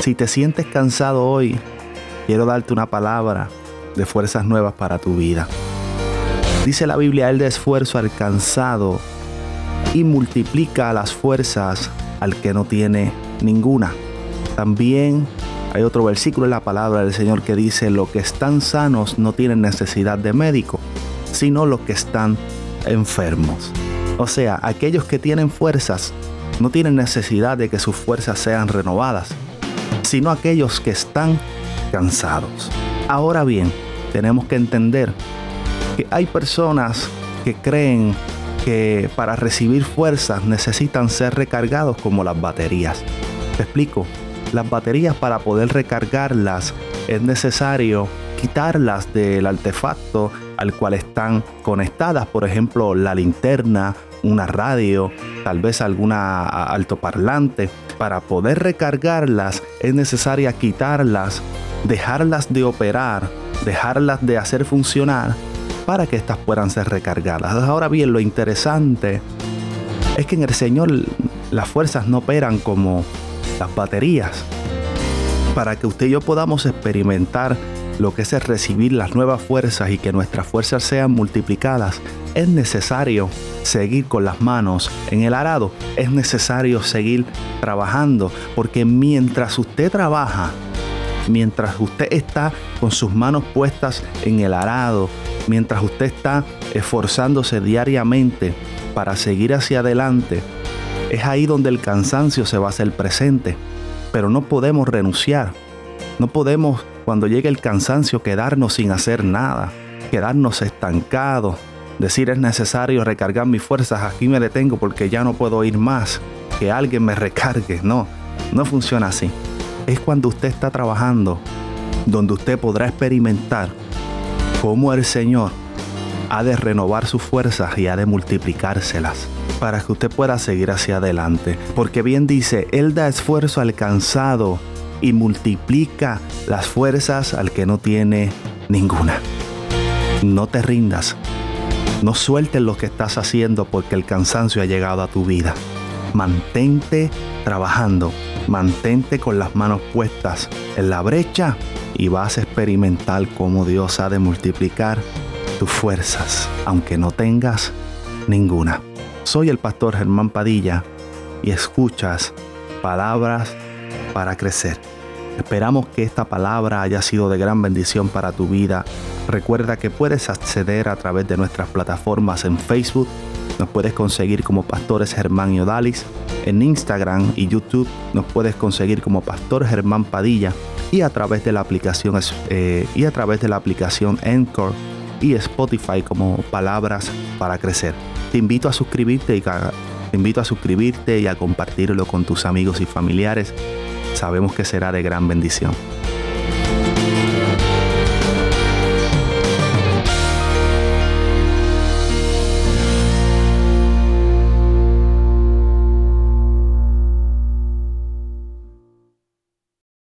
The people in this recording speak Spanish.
Si te sientes cansado hoy, quiero darte una palabra de fuerzas nuevas para tu vida. Dice la Biblia, Él de esfuerzo al cansado y multiplica las fuerzas al que no tiene ninguna. También hay otro versículo en la palabra del Señor que dice, los que están sanos no tienen necesidad de médico, sino los que están enfermos. O sea, aquellos que tienen fuerzas no tienen necesidad de que sus fuerzas sean renovadas, sino aquellos que están cansados. Ahora bien, tenemos que entender que hay personas que creen que para recibir fuerzas necesitan ser recargados como las baterías. Te explico, las baterías para poder recargarlas es necesario quitarlas del artefacto al cual están conectadas, por ejemplo la linterna, una radio, tal vez alguna altoparlante. Para poder recargarlas es necesaria quitarlas, dejarlas de operar, dejarlas de hacer funcionar para que éstas puedan ser recargadas. Ahora bien, lo interesante es que en el Señor las fuerzas no operan como las baterías. Para que usted y yo podamos experimentar lo que es recibir las nuevas fuerzas y que nuestras fuerzas sean multiplicadas, es necesario seguir con las manos en el arado, es necesario seguir trabajando, porque mientras usted trabaja, mientras usted está con sus manos puestas en el arado, mientras usted está esforzándose diariamente para seguir hacia adelante, es ahí donde el cansancio se va a hacer presente. Pero no podemos renunciar. No podemos, cuando llegue el cansancio, quedarnos sin hacer nada, quedarnos estancados, decir es necesario recargar mis fuerzas, aquí me detengo porque ya no puedo ir más, que alguien me recargue. No, no funciona así. Es cuando usted está trabajando, donde usted podrá experimentar cómo el Señor ha de renovar sus fuerzas y ha de multiplicárselas para que usted pueda seguir hacia adelante. Porque bien dice, Él da esfuerzo al cansado y multiplica las fuerzas al que no tiene ninguna. No te rindas. No sueltes lo que estás haciendo porque el cansancio ha llegado a tu vida. Mantente trabajando. Mantente con las manos puestas en la brecha y vas a experimentar cómo Dios ha de multiplicar tus fuerzas, aunque no tengas ninguna. Soy el pastor Germán Padilla y escuchas palabras para crecer. Esperamos que esta palabra haya sido de gran bendición para tu vida. Recuerda que puedes acceder a través de nuestras plataformas en Facebook. Nos puedes conseguir como Pastores Germán y Odalis. En Instagram y YouTube nos puedes conseguir como Pastor Germán Padilla y a través de la aplicación eh, y a través de la aplicación Encore y Spotify como Palabras para Crecer. Te invito a suscribirte y te invito a suscribirte y a compartirlo con tus amigos y familiares. Sabemos que será de gran bendición.